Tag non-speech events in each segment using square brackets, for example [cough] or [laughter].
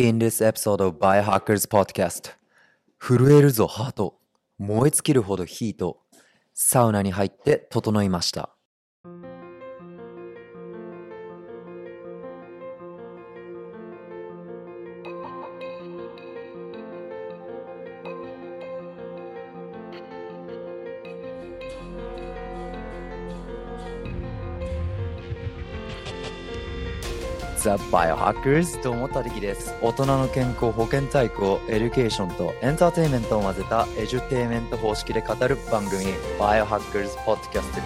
In this episode of Biohackers Podcast 震えるぞハート燃え尽きるほどヒートサウナに入って整いましたザ・バイオハッカーズと思った敵です。大人の健康保健体育をエデュケーションとエンターテインメントを混ぜたエデュテイメント方式で語る番組バイオハッカーズポッドキャスト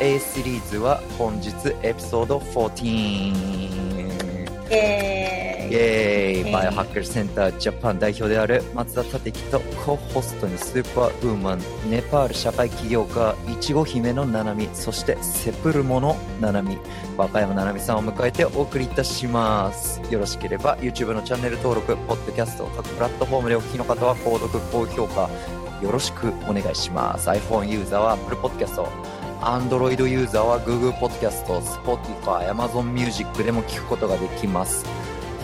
Q&A シリーズは本日エピソード14。イエーイイ。エーイ。バイオハッカーズセンタージャパン代表である松田立樹とコホストにスーパーウーマンネパール社会起業家いちご姫のナナミそしてセプルモのナナミ和歌山ななみさんを迎えてお送りいたします。よろしければ YouTube のチャンネル登録ポッドキャスト各プラットフォームでお聞きの方は購読高評価。よろしくお願いします。iPhone ユーザーは Apple Podcast Android ユーザーは Google Podcast Spotify Amazon Music でも聞くことができます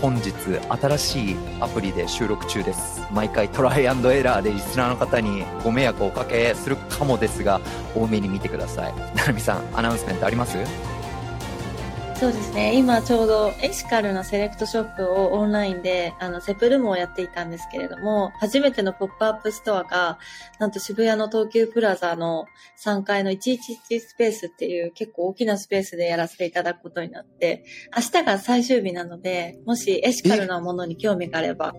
本日新しいアプリで収録中です。毎回トライアンドエラーでリスナーの方にご迷惑をおかけするかもですが大目に見てください。ナナミさんアナウンスメントあります？そうですね。今ちょうどエシカルなセレクトショップをオンラインで、あの、セプルモをやっていたんですけれども、初めてのポップアップストアが、なんと渋谷の東急プラザの3階の111スペースっていう結構大きなスペースでやらせていただくことになって、明日が最終日なので、もしエシカルなものに興味があれば、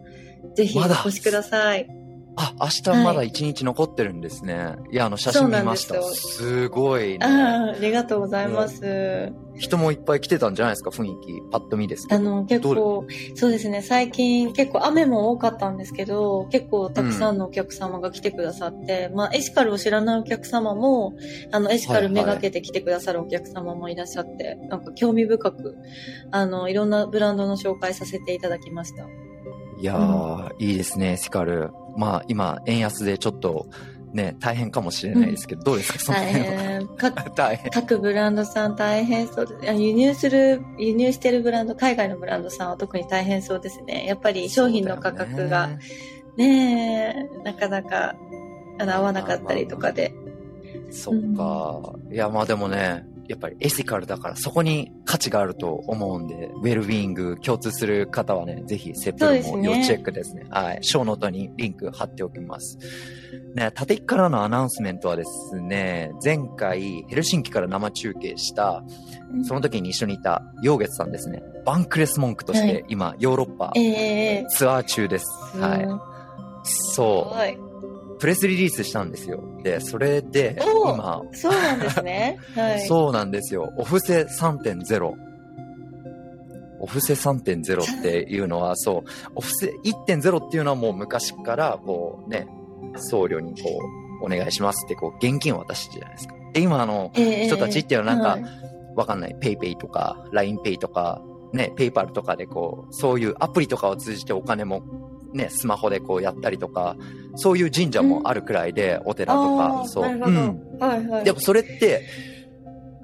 ぜひお越しください。あ、明日まだ1日残ってるんですね。い、や、あの、写真見ました。すすごいね。ああ、ありがとうございます。人もいっぱい来てたんじゃないですか、雰囲気。パッと見ですけど。あの、結ど構、そうですね、最近結構雨も多かったんですけど、結構たくさんのお客様が来てくださって、まあ、エシカルを知らないお客様も、あの、エシカルめがけて来てくださるお客様もいらっしゃって、なんか興味深く、あの、いろんなブランドの紹介させていただきました。いやー、いいですね、スカル。まあ、今、円安でちょっと、ね、大変かもしれないですけど、どうですか、その大辺は？[laughs] 大変。各ブランドさん大変そうです。あ輸入する、輸入してるブランド、海外のブランドさんは特に大変そうですね。やっぱり商品の価格が、ねえ、なかなか、あの、合わなかったりとかで。そっか。いや、まあでもね、やっぱりエシカルだからそこに価値があると思うんで、ウェルビーイング共通する方はね、ぜひセプですね要チェックですね。はい。ショーノートにリンク貼っておきます。ね、縦からのアナウンスメントはですね、前回ヘルシンキから生中継した、その時に一緒にいたヨーゲツさんですね。バンクレス文句としはいて今、ヨーロッパええツアー中です。はい。そう。はい。プレスリリースしたんですよ。で、それで、今、そうなんですね。[laughs] はい。そうなんですよ。お布施3.0。お布施3.0っていうのは、そう、お布施1.0っていうのはもう昔から、こうね、僧侶にこう、お願いしますって、こう、現金を渡してじゃないですか。で、今あの、ええ人たちっていうのはなんかはいわかんない、ペイペイとか、LINEPay とか、ね、ペイパルとかでこう、そういうアプリとかを通じてお金も、ね、スマホでこうやったりとか、そういう神社もあるくらいで、お寺とあか、そう。うんはいはい。でもそれって、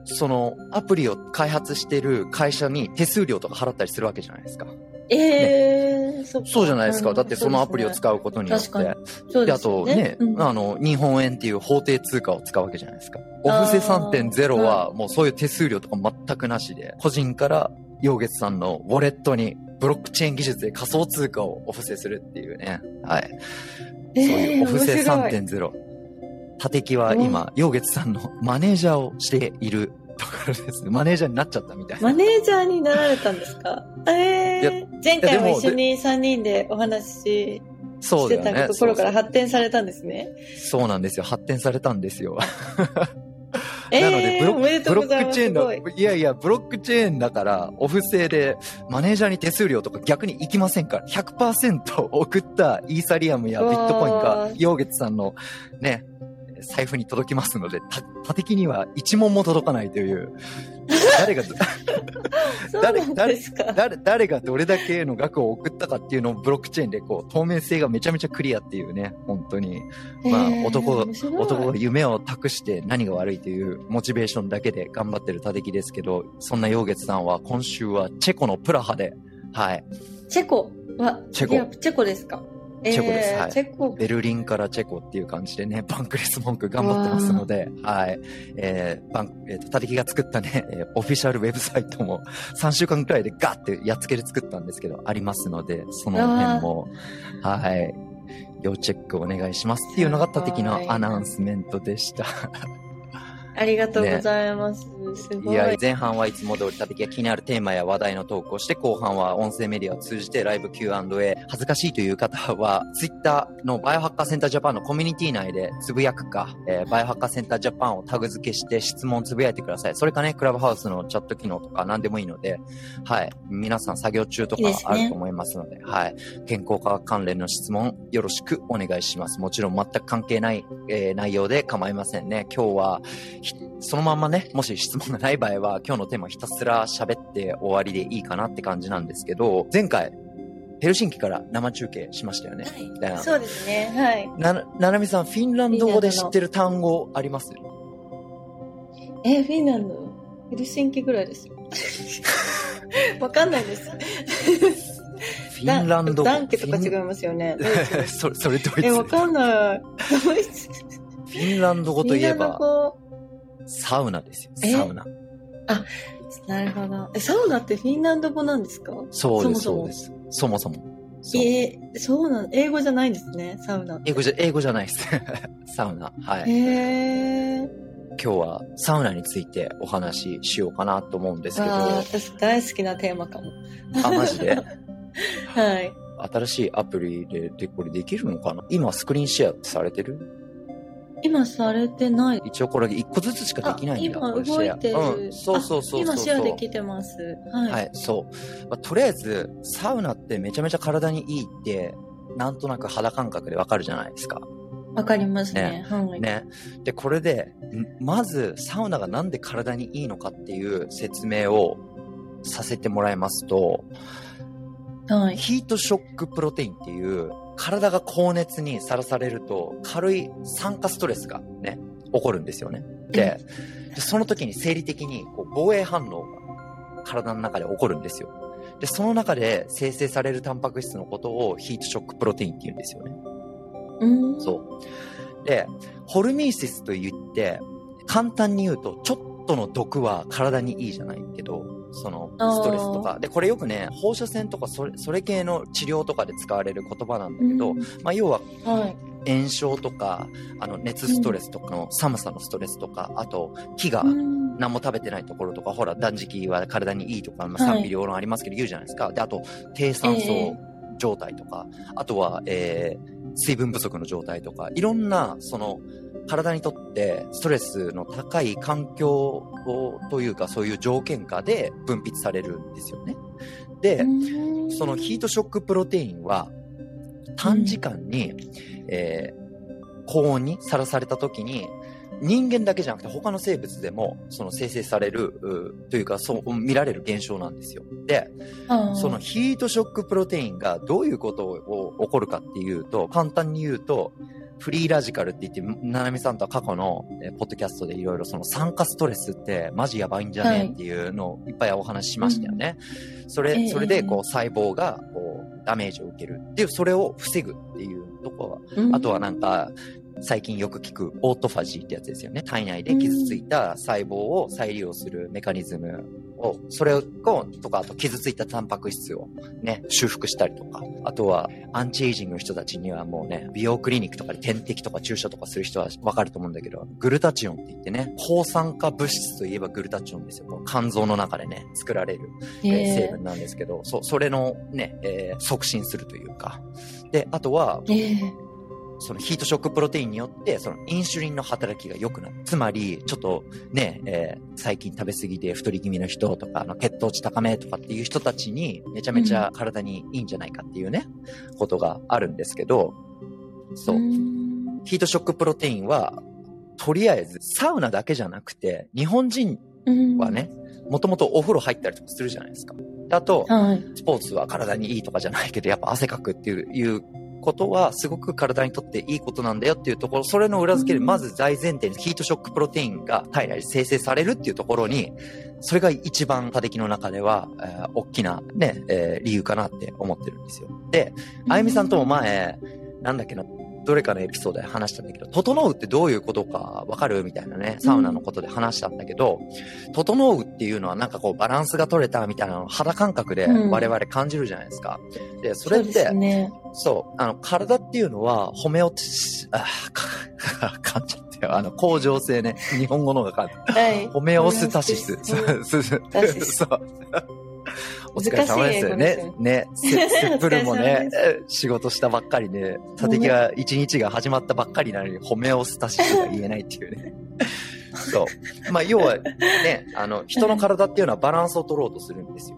そのアプリを開発してる会社に手数料とか払ったりするわけじゃないですか。ええそっかそうじゃないですか。うんだってそのアプリを使うことによって。確かそうで、あですよとね、うんあの、日本円っていう法定通貨を使うわけじゃないですか。おあー布施3.0はもうそういう手数料とか全くなしで、個人から陽月さんのウォレットにブロックチェーン技術で仮想通貨をお布施するっていうね。はい。そういうお布施面白い3.0。立木は今、陽月さんのマネージャーをしているところですね。マネージャーになっちゃったみたいな。マネージャーになられたんですか？ええ前回も一緒に3人でお話しし。てたところから発展されたんですね。そう [laughs] なんですよ。発展されたんですよ。[laughs] えなので、ブロック、ブロ。ックチェーンの、い。やいや、ブロックチェーンだから、お布施で、マネージャーに手数料とか逆に行きませんから、100%送ったイーサリアムやビットコインがヨー。ゲツさんのね、財布に届きますので、た、他的には一問も届かないという、誰が、[laughs] そうなんですか。誰、誰がどれだけの額を送ったかっていうのをブロックチェーンでこう、透明性がめちゃめちゃクリアっていうね、本当に。まあええ男男が夢を託して何が悪いというモチベーションだけで頑張ってるたてきですけど、そんな陽月さんは今週はチェコのプラハで、はい。チェコ。わ、チェコチェコですか？チェコですはいチェコ。ベルリンからチェコっていう感じでね、[laughs] バンクレス文句頑張ってますので、はい。えー、バン、えっ、と、たてきが作ったね、[laughs] えーオフィシャルウェブサイトも [laughs] 3週間くらいでガーってやっつけで作ったんですけど、ありますので、その辺も、はい。要チェックお願いしますっていうのがたてきのアナウンスメントでした。ありがとうございます。すごい。いや、前半はいつも通りたてきが気になるテーマや話題のトークをして、後半は音声メディアを通じてライブ Q&A。恥ずかしいという方は、ツイッターのバイオハッカーセンタージャパンのコミュニティ内でつぶやくか、えーバイオハッカーセンタージャパンをタグ付けして質問つぶやいてください。それかね、クラブハウスのチャット機能とか何でもいいので、はい。皆さん作業中とかあると思いますので、はい。健康科学関連の質問よろしくお願いします。もちろん全く関係ない、えー内容で構いませんね。今日は、ひそのまんまね、もし質問がない場合は、今日のテーマひたすら喋って終わりでいいかなって感じなんですけど、前回、ヘルシンキから生中継しましたよね。はい。そうですね。はい。な、ななみさん、フィンランド語で知ってる単語あります？え、フィンランド？ヘルシンキぐらいですよ。[laughs] わかんないです。フィンランド語。ダンケとか違いフますよね。[laughs] それ、それドイツ。え、わフかんない。ドイツ。ィンランド語といえフィンランば、ドサウナですよ。え？サウナ。語なるほど。え、サウナってフィンランド語なんですか？そうです、そうです。そもそも。えーそうなん、英語じゃないんですね、サウナ。英語じゃ、英語じゃないです。[laughs] サウナ。はい。へー。今日はサウナについてお話ししようかなと思うんですけど、ああ、私大好きなテーマかも。あ、マジで？[laughs] はい。新しいアプリででこれできるのかな？今スクリーンシェアされてる？今されてない。一応これ一個ずつしかできないんだ。あ今動いてる。うん、そうそうそうそうあ今シェアできてます。はい。はい、そう。まあ、とりあえず、サウナってめちゃめちゃ体にいいって、なんとなく肌感覚でわかるじゃないですか。わかりますね。はい。ね。で、これで、んまず、サウナがなんで体にいいのかっていう説明をさせてもらいますと、はい。ヒートショックプロテインっていう、体が高熱にさらされると、軽い酸化ストレスがね、起こるんですよね。で、でその時に生理的にこう防衛反応が体の中で起こるんですよ。で、その中で生成されるタンパク質のことをヒートショックプロテインって言うんですよね。うん。そう。で、ホルミーシスと言って、簡単に言うと、ちょっとの毒は体にいいじゃないけど、その、ストレスとか。で、これよくね、放射線とかそれ、それ系の治療とかで使われる言葉なんだけど、うんまあ、要ははい。炎症とか、あの、熱ストレスとかの寒さのストレスとか、あと、木がうん何も食べてないところとか、ほら、断食は体にいいとか、まあ、はい賛否両論ありますけど言うじゃないですか。で、あと、低酸素ええ状態とか、あとは、えー、水分不足の状態とか、いろんな、その、体にとってストレスの高い環境をというか、そういう条件下で分泌されるんですよね。で、うんそのヒートショックプロテインは、短時間に、えー高温にさらされた時に、人間だけじゃなくて他の生物でもその生成されるうというかそう見られる現象なんですよ。で、そのヒートショックプロテインがどういうことを起こるかっていうと、簡単に言うと、フリーラジカルって言って、ななみさんとは過去の、えーポッドキャストでいろいろその酸化ストレスってマジやばいんじゃねえっていうのをい。っぱいお話ししましたよね。それ、ええそれでこう細胞がこうダメージを受けるっていう、それを防ぐっていうところはうん。あとはなんか、最近よく聞くオートファジーってやつですよね。体内で傷ついた細胞を再利用するメカニズムを、それを、とか、あと傷ついたタンパク質をね、修復したりとか。あとは、アンチエイジングの人たちにはもうね、美容クリニックとかで点滴とか注射とかする人はわかると思うんだけど、グルタチオンって言ってね、抗酸化物質といえばグルタチオンですよ。肝臓の中でね、作られるえーえー成分なんですけど、そ、それのね、えー促進するというか。で、あとは、えーそのヒートショックプロテインによって、そのインシュリンの働きが良くなる。つまり、ちょっとね、えー最近食べ過ぎて太り気味の人とか、あの血糖値高めとかっていう人たちにめちゃめちゃ体にいいんじゃないかっていうね、ことがあるんですけど、そう。んヒートショックプロテインは、とりあえずサウナだけじゃなくて、日本人うんはね、もともとお風呂入ったりとかするじゃないですか。であと、はい。スポーツは体にいいとかじゃないけど、やっぱ汗かくっていうことはすごく体にとっていいことなんだよっていうところ、それの裏付けでまず大前提にヒートショックプロテインが体内で生成されるっていうところに、それが一番多敵の中では、えー、大きなね、えー、理由かなって思ってるんですよ。で、あゆみさんとも前、なんだっけな、どれかのエピソードで話したんだけど、整うってどういうことかわかるみたいなね、サウナのことで話したんだけど、うん、整うっていうのはなんかこうバランスが取れたみたいなの肌感覚で我々感じるじゃないですか。うん、で、それって、そう、ね、そう、あの、体っていうのはホメオティあ、か、[laughs] 噛んじゃったよ。あの、恒常性ね。日本語のが噛んだ。はい。ホメオスタシス。そう。お疲れ様ですよね。ね、[laughs] セップルもね、仕事したばっかりで、佐敵が一日が始まったばっかりなのに、ホメオスタシスが言えないっていうね。[laughs] そう。まあ、要はね、あの、人の体っていうのはバランスを取ろうとするんですよ。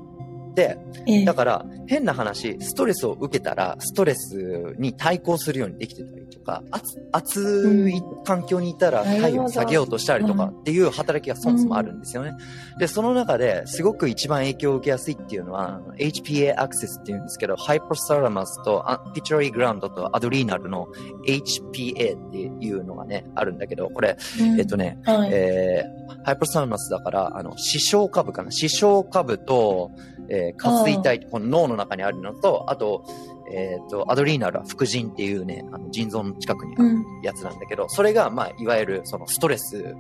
で、だから、変な話、ストレスを受けたら、ストレスに対抗するようにできてたりとか、暑い環境にいたら体温下げようとしたりとかっていう働きがそもそもあるんですよね。で、その中ですごく一番影響を受けやすいっていうのは、HPA アクセスっていうんですけど、ハイポサラマスとピチュリーグラウンドとアドリーナルの HPA っていうのがね、あるんだけど、これ、えっとね、はい、えー、ハイポサラマスだから、あの、視床下部かな。視床下部と、えー、下垂体、この脳の中にあるのと、あと、えっ、ー、と、アドリーナルは副腎っていうね、あの腎臓の近くにあるやつなんだけど、うん、それが、まあ、いわゆる、そのストレス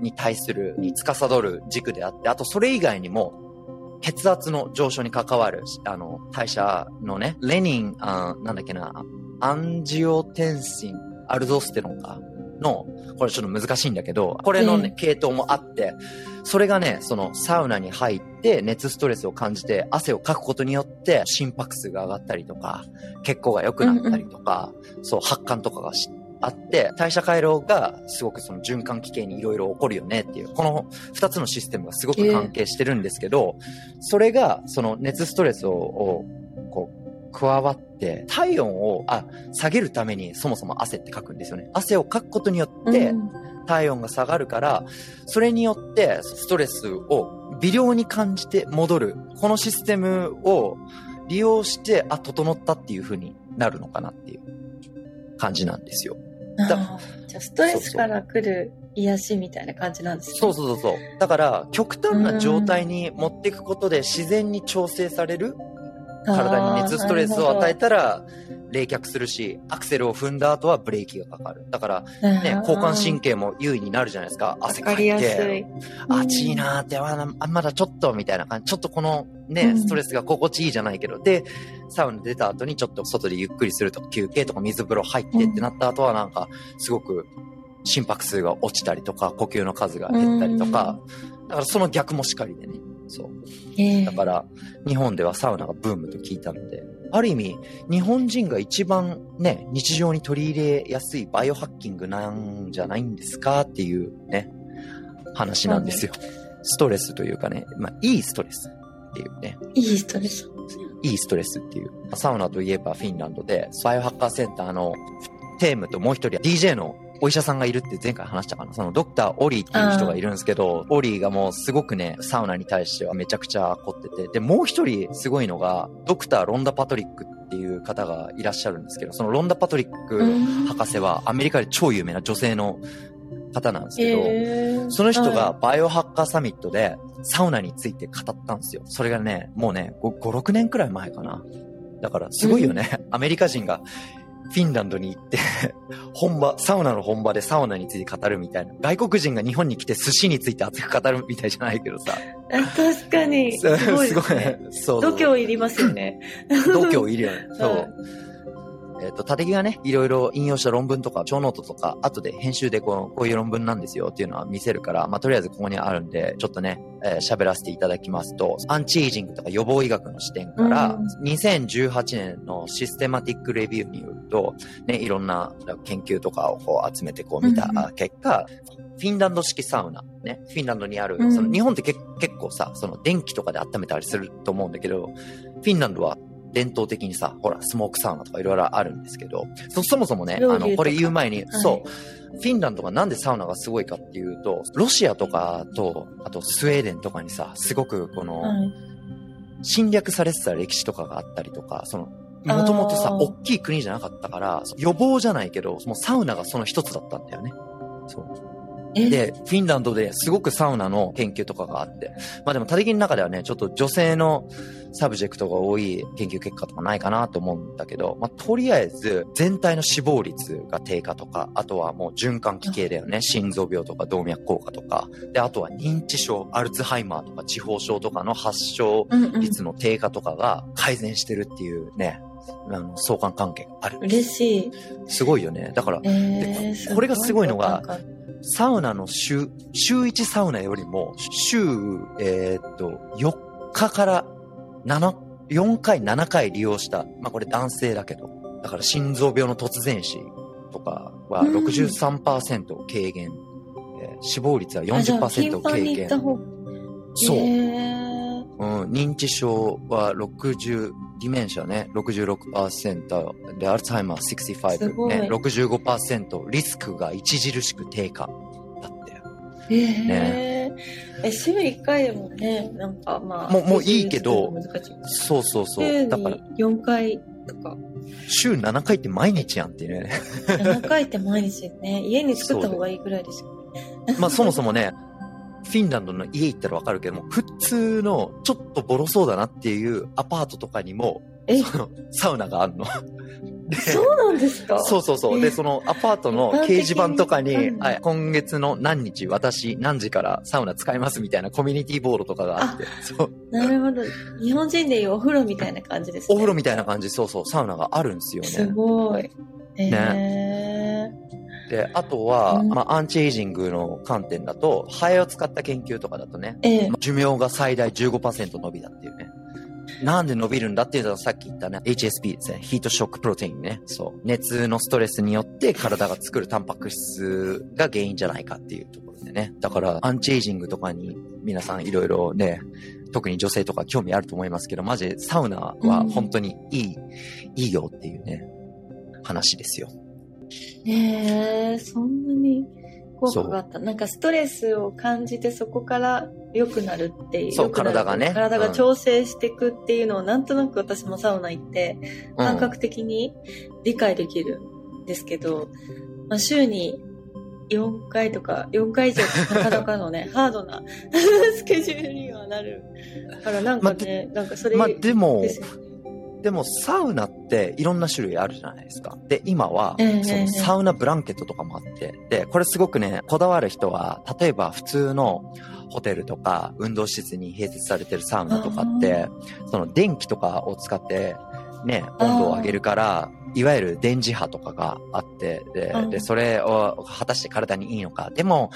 に対する、に司る軸であって、あと、それ以外にも、血圧の上昇に関わる、あの、代謝のね、レニン、あなんだっけな、アンジオテンシン、アルドステロンか、の、これちょっと難しいんだけど、これのね、系統もあって、それがね、そのサウナに入って熱ストレスを感じて汗をかくことによって心拍数が上がったりとか、血行が良くなったりとか、うんうん、そう、発汗とかがあって、代謝回路がすごくその循環器系にいろいろ起こるよねっていう、この二つのシステムがすごく関係してるんですけど、それがその熱ストレスを加わって、体温を、あ、下げるためにそもそも汗ってかくんですよね。汗をかくことによって、体温が下がるから、それによってストレスを微量に感じて戻る。このシステムを利用して、あ、整ったっていう風になるのかなっていう感じなんですよ。じゃあ、ストレスから来る癒しみたいな感じなんですね。そうそうそう。だから、極端な状態に持っていくことで自然に調整される体に熱ストレスを与えたら冷却するし、アクセルを踏んだ後はブレーキがかかる。だから、ね、交感神経も優位になるじゃないですか。汗かいて、暑いなーって、あ、まだちょっとみたいな感じ。ちょっとこのね、ストレスが心地いいじゃないけど、で、サウナ出た後にちょっと外でゆっくりするとか休憩とか水風呂入ってってなった後はなんか、すごく心拍数が落ちたりとか、呼吸の数が減ったりとか、だからその逆もしかりでね。そう。えー、だから、日本ではサウナがブームと聞いたので、ある意味、日本人が一番ね、日常に取り入れやすいバイオハッキングなんじゃないんですかっていうね、話なんですよ。ストレスというかね、まあ、いいストレスっていうね。いいストレス。いいストレスっていう。サウナといえばフィンランドで、バイオハッカーセンターのテームともう一人 DJ のお医者さんがいるって前回話したかな？そのドクター・オリーっていう人がいるんですけど、オリーがもうすごくね、サウナに対してはめちゃくちゃ凝ってて。で、もう一人すごいのが、ドクター・ロンダ・パトリックっていう方がいらっしゃるんですけど、そのロンダ・パトリック博士はアメリカで超有名な女性の方なんですけど、えー、その人がバイオハッカーサミットでサウナについて語ったんですよ。それがね、もうね、5、6年くらい前かな。だからすごいよね。[laughs] アメリカ人がフィンランドに行って [laughs] 本場、サウナの本場でサウナについて語るみたいな。外国人が日本に来て寿司について熱く語るみたいじゃないけどさ。確かに。[laughs] すごい、ね、すごい。そう。度胸いりますよね。度胸いるよね。そう。[laughs] えっ、ー、と、立木がね、いろいろ引用した論文とか、 show note とか、後で編集でこの、こういう論文なんですよっていうのは見せるから、まあ、とりあえずここにあるんで、ちょっとね、えー、喋らせていただきますと、アンチエイジングとか予防医学の視点から、2018年のシステマティックレビューによると、ね、いろんな研究とかをこう集めてこう見た結果、フィンランド式サウナ、ね、フィンランドにある、その日本って結構さ、その電気とかで温めたりすると思うんだけど、フィンランドは伝統的にさ、ほら、スモークサウナとかいろいろあるんですけど、そ、そもそもね、あの、こ。れ言う前に、はい、そう、フィンランドがなんでサウナがすごいかっていうと、ロシアとかと、あとスウェーデンとかにさ、すごくこの、侵略されてた歴史とかがあったりとか、その、もともとさ、大きい国じゃなかったから、予防じゃないけど、もうサウナがその一つだったんだよね。そう。えで、フィンランドですごくサウナの研究とかがあって。まあでも、他力の中ではね、ちょっと女性の subject が多い研究結果とかないかなと思うんだけど、まあとりあえず、全体の死亡率が低下とか、あとはもう循環器系だよね。心臓病とか動脈硬化とか。で、あとは認知症、アルツハイマーとか痴呆症とかの発症。率の低下とかが改善してるっていうね、あの相関関係がある。嬉しい。すごいよね。だから、えー、でこれがすごいのがサウナの週、週1サウナよりも、週、えーっと、4日から7、4回、7回利用した。まあこれ男性だけど。だから心臓病の突然死とかはうん63%軽減。えー死亡率はあじゃあ頻40%軽減そう。えーうん、認知症は60、ディメンシャね、66%で、アルツハイマーす65、ごいね、65%、リスクが著しく低下だって。えーえ、週1回でもね、なんかまあ。もうもういいけどそうそうそう。週だから、に4回とか、週7回って毎日やんっていうね。[laughs] 7回って毎日ね、家に作った方がいいぐらいですよね。[laughs] まあそもそもね、フィンランドの家行ったらわかるけども、普通のちょっとボロそうだなっていうアパートとかにも、え、そのサウナがあるの。[laughs] でそうなんですか？そうそうそう。で、え？そのアパートの掲示板とかに、うんはい、今月の何日私何時からサウナ使いますみたいなコミュニティボードとかがあって、そう。なるほど。日本人でいうお風呂みたいな感じですね。お風呂みたいな感じ、そうそう、サウナがあるんですよすね。ごい。えで、あとは、うんまあ、アンチエイジングの観点だと、ハエを使った研究とかだとね、ー、ええ寿命が最大15%伸びだっていうね。なんで伸びるんだっていうのはさっき言ったね、HSP ですね。ヒートショックプロテインね。そう。熱のストレスによって体が作るタンパク質が原因じゃないかっていうところでね。だから、アンチエイジングとかに皆さんいろいろね、特に女性とか興味あると思いますけど、マジでサウナは本当にいい、いいよっていうね、話ですよ。ねえ、そんなに効果があった。なんかストレスを感じてそこから良くなるっていう。そう体がね体がうん調整していくっていうのをなんとなく私もサウナ行ってうん感覚的に理解できるんですけど、まあ、週に4回とか、4回以上なかなかのね、[laughs] ハードなスケジュールにはなるから、なんかね、なんかそれまあでもですよね。でもサウナっていろんな種類あるじゃないですか。で、今はええ、そのサウナブランケットとかもあって、で、これすごくね、こだわる人は、例えば普通のホテルとか運動施設に併設されてるサウナとかって、その電気とかを使って、ね、温度を上げるから、いわゆる電磁波とかがあって、でう、ん。で、それを果たして体にいいのか。でも、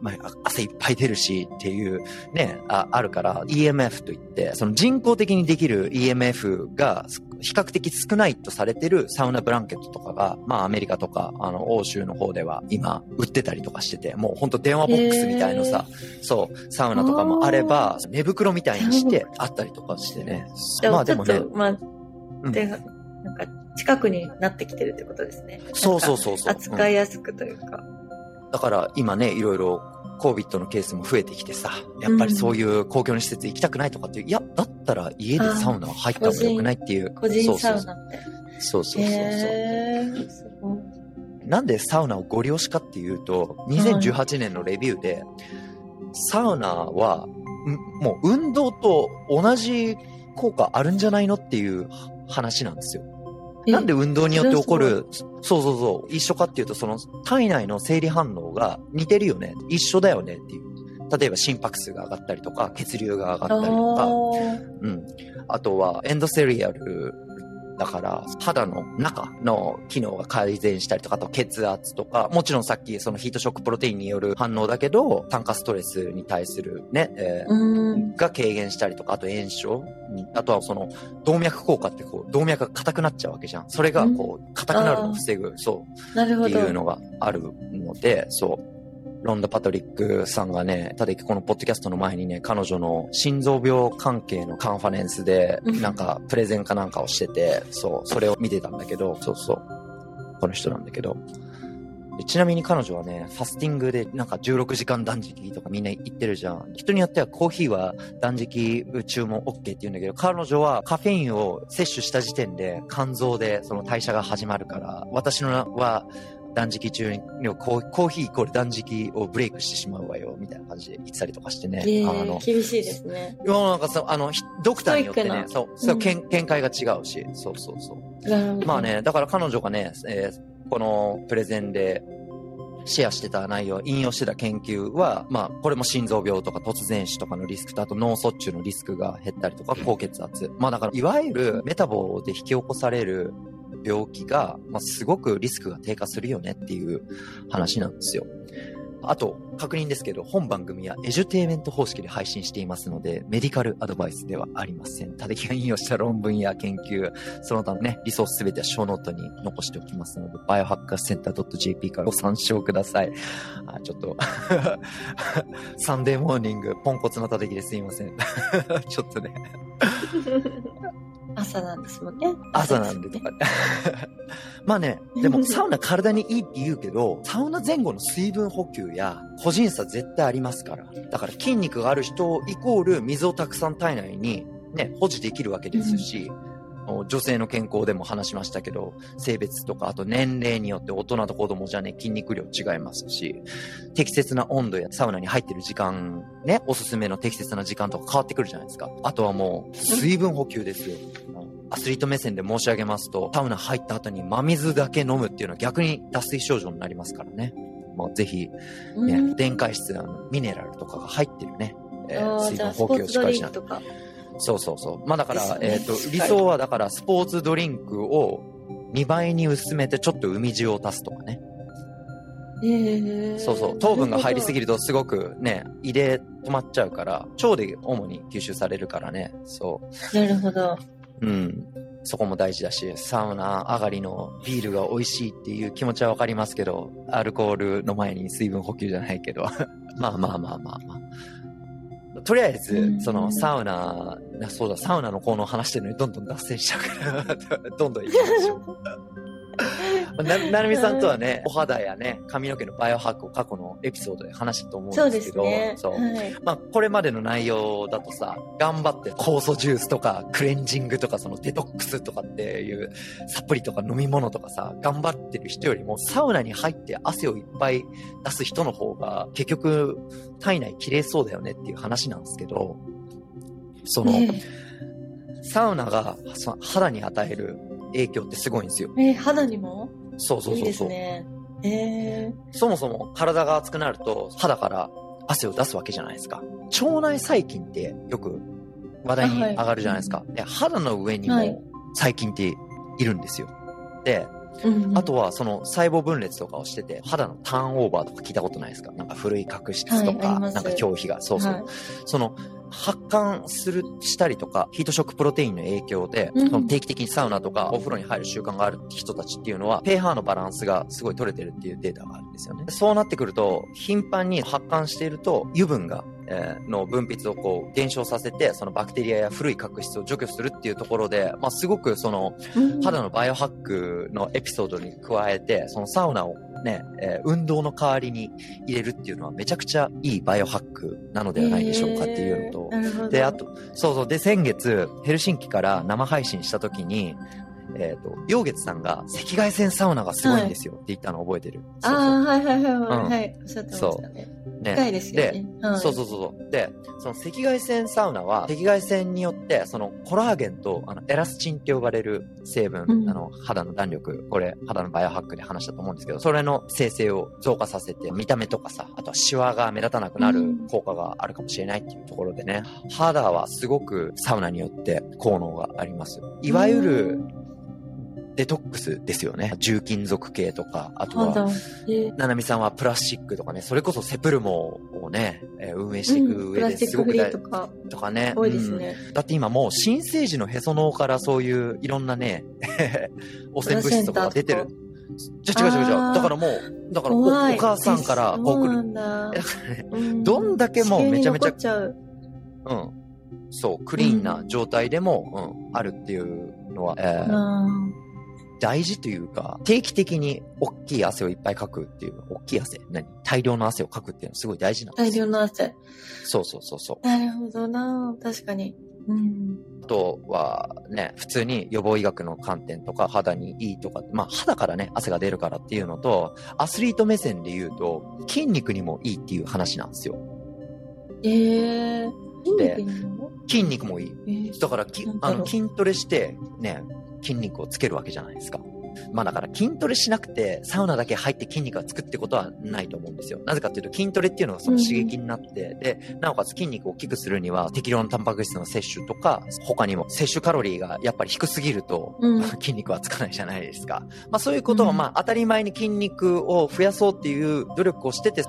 まあ、汗いっぱい出るしっていうね、ああるから、EMF といって、その人工的にできる EMF が比較的少ないとされてるサウナブランケットとかが、まあアメリカとか、あの、欧州の方では今売ってたりとかしてて、もうほんと電話ボックスみたいのさ、そう、サウナとかもあれば、寝袋みたいにしてあったりとかしてね。まあでもね。まあ、うん。で、なんか、近くになってきてるってことですね。そうそうそうそう扱いやすくというか。だから今ね、いろいろ COVID のケースも増えてきてさ、やっぱりそういう公共の施設行きたくないとかっていう、いや、だったら家でサウナ入った方が良くないっていう。個人サウそうナって。そうそうそう。へーすごい。なんでサウナをご利用しかっていうと、2018年のレビューで、サウナは、んもう運動と同じ効果あるんじゃないのっていう話なんですよ。えなんで運動によって起こる、そうそうそう、一緒かっていうと、その体内の生理反応が似てるよね、一緒だよねっていう。例えば心拍数が上がったりとか、血流が上がったりとか、うん。あとは、エンドセリアルだから、肌の中の機能が改善したりとか、あと血圧とか、もちろんさっきそのヒートショックプロテインによる反応だけど、酸化ストレスに対するね、えー。が軽減したりとか、あと炎症に、あとはその動脈硬化ってこう、動脈が硬くなっちゃうわけじゃん。それがこう、硬くなるのを防ぐ、そう、なるほど。っていうのがあるので、そう。ロンダ・パトリックさんがね、ただこのポッドキャストの前にね、彼女の心臓病関係のカンファレンスで、うんなんかプレゼンかなんかをしてて、そう、それを見てたんだけど、そうそう。この人なんだけど。でちなみに彼女はね、ファスティングでなんか16時間断食とかみんな言ってるじゃん。人によってはコーヒーは断食中も OK って言うんだけど、彼女はカフェインを摂取した時点で肝臓でその代謝が始まるから、私のは断食中にコーヒーイコール断食をブレイクしてしまうわよ、みたいな感じで言ってたりとかしてね。えー、あの厳しいですね。世の中さ、あの、ドクターによってね、そう、そう、うん、見見解が違うし、そうそうそう。まあね、だから彼女がね、えー、このプレゼンでシェアしてた内容、引用してた研究は、まあ、これも心臓病とか突然死とかのリスクと、あと脳卒中のリスクが減ったりとか、高血圧。まあだから、いわゆるメタボで引き起こされる病気が、まあ、すごくリスクが低下するよねっていう話なんですよ。あと、確認ですけど、本番組は edutainment 方式で配信していますので、 medical advice ではありません。他的が引用した論文や研究、その他のね、リソースすべては show note に残しておきますので、バイオハッカーセンター .jp からご参照ください。あ、ちょっと [laughs] Sunday morning、ポンコツの叩きですいません。[laughs] ちょっとね [laughs] 朝なんですもんね。朝なんでとか。[laughs] まあね、でもサウナ体にいいって言うけど、サウナ前後の水分補給や個人差絶対ありますから。だから筋肉がある人イコール水をたくさん体内にね、保持できるわけですし、うん女性の健康でも話しましたけど、性別とか、あと年齢によって大人と子供じゃね、筋肉量違いますし、適切な温度やサウナに入ってる時間、ね、おすすめの適切な時間とか変わってくるじゃないですか。あとはもう、水分補給ですよ。アスリート目線で申し上げますと、サウナ入った後に真水だけ飲むっていうのは逆に脱水症状になりますからね。もうぜひ、ね、電解質、あのミネラルとかが入ってるね、えー、水分補給をしっかりしない。そうそうそう。まあだから、ね、えっ、ー、と、理想はだからスポーツドリンクを2倍に薄めてちょっと海塩を足すとかね。えー、そうそう。糖分が入りすぎるとすごくね、胃で止まっちゃうから、腸で主に吸収されるからね。そう。なるほど。うん。そこも大事だし、サウナ上がりのビールが美味しいっていう気持ちはわかりますけど、アルコールの前に水分補給じゃないけど。[laughs] まあまあまあまあまあ。とりあえず、そのサウナ、そうだ、サウナの効能を話してるのにどんどん脱線しちゃうから [laughs] どんどん行きましょう。[laughs] な、なるみさんとはね、お肌やね、髪の毛のバイオハックを過去のエピソードで話したと思うんですけど、そうまあ、これまでの内容だとさ、頑張って酵素ジュースとか、クレンジングとか、そのデトックスとかっていうサプリとか飲み物とかさ、頑張ってる人よりも、サウナに入って汗をいっぱい出す人の方が、結局、体内綺麗そうだよねっていう話なんですけど、その、サウナが肌に与える影響ってすごいんですよ。えー、肌にも？そうそうそうそう。いいですね。えー、そもそも体が熱くなると肌から汗を出すわけじゃないですか。腸内細菌ってよく話題に上がるじゃないですか。はい、で肌の上にも細菌っているんですよ。で、うんあとはその細胞分裂とかをしてて、肌のターンオーバーとか聞いたことないですか？なんか古い角質とか、はい、なんか表皮が、そうそう。はい、その発汗する、したりとか、ヒートショックプロテインの影響で、うん、その定期的にサウナとかお風呂に入る習慣がある人たちっていうのは、pH のバランスがすごい取れてるっていうデータがあるんですよね。そうなってくると、頻繁に発汗していると、油分がの分泌をこう減少させて、そのバクテリアや古い角質を除去するっていうところで、まあ、すごくその肌のバイオハックのエピソードに加えて、そのサウナをね、えー、運動の代わりに入れるっていうのはめちゃくちゃいいバイオハックなのではないでしょうかっていうのと、で、あと、そうそう、で、先月、ヘルシンキから生配信した時に、えっ、ー、と、陽月さんが赤外線サウナがすごいんですよって言ったの覚えてる？ああ、はいはいはいはい、うん、はい。おっしゃってましたね。ね。深いですよね。で、はい、そうそうそう。で、その赤外線サウナは、赤外線によって、そのコラーゲンとあのエラスチンって呼ばれる成分、うん、あの、肌の弾力、これ、肌のバイオハックで話したと思うんですけど、それの生成を増加させて、見た目とかさ、あとはシワが目立たなくなる効果があるかもしれないっていうところでね、うん、肌はすごくサウナによって効能があります。いわゆる、デトックスですよね。重金属系とか、あとは、ななみさんはプラスチックとかね、それこそセプルモをね、えー、運営していく上ですごく大、うん、とか。とかね。多いですね、うん、だって今もう新生児のへその緒からそういういろんなね、[laughs] 汚染物質とかが出てる。じゃ違う違う違う。だからもう、だからお母さんからこう来る。だ。からね、どんだけもうめちゃめちゃ、う。うん。そう、クリーンな状態でも、うん、あるっていうのは、えー大事というか、定期的に大きい汗をいっぱいかくっていう、大きい汗、何？大量の汗をかくっていうのはすごい大事なんです大量の汗。そうそうそうそう。なるほどな確かに。うん。あとはね、普通に予防医学の観点とか肌にいいとか、まあ肌からね、汗が出るからっていうのと、アスリート目線で言うと、筋肉にもいいっていう話なんですよ。えー、筋肉にも？筋肉もいい。えーだからきあの筋トレして、ね、筋肉をつけるわけじゃないですか。まあだから筋トレしなくて、サウナだけ入って筋肉がつくってことはないと思うんですよ。なぜかっていうと筋トレっていうのがその刺激になって、で、なおかつ筋肉を大きくするには適量のタンパク質の摂取とか、他にも摂取カロリーがやっぱり低すぎると、うん [laughs] 筋肉はつかないじゃないですか。まあそういうことはうんまあ当たり前に筋肉を増やそうっていう努力をしてて、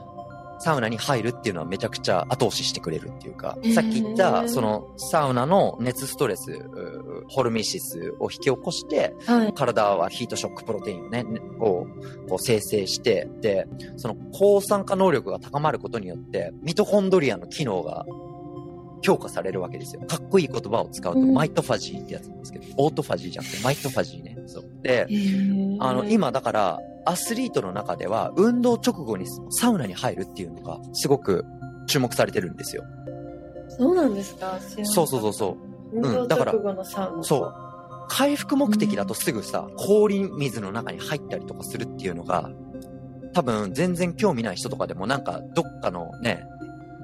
サウナに入るっていうのはめちゃくちゃ後押ししてくれるっていうか、さっき言った、そのサウナの熱ストレス、うホルミシスを引き起こして、はい。体はヒートショックプロテインをね、ねをこう生成して、で、その抗酸化能力が高まることによって、ミトコンドリアの機能が強化されるわけですよ。かっこいい言葉を使うと、うんマイトファジーってやつなんですけど、オートファジーじゃなくて、マイトファジーね。そう。でえ、ーあの、、今だから、アスリートの中では、運動直後にサウナに入るっていうのが、すごく注目されてるんですよ。そうなんですか？そうそうそうそう。うんだから。そう。回復目的だとすぐさ、氷水の中に入ったりとかするっていうのが、多分全然興味ない人とかでもなんかどっかのね、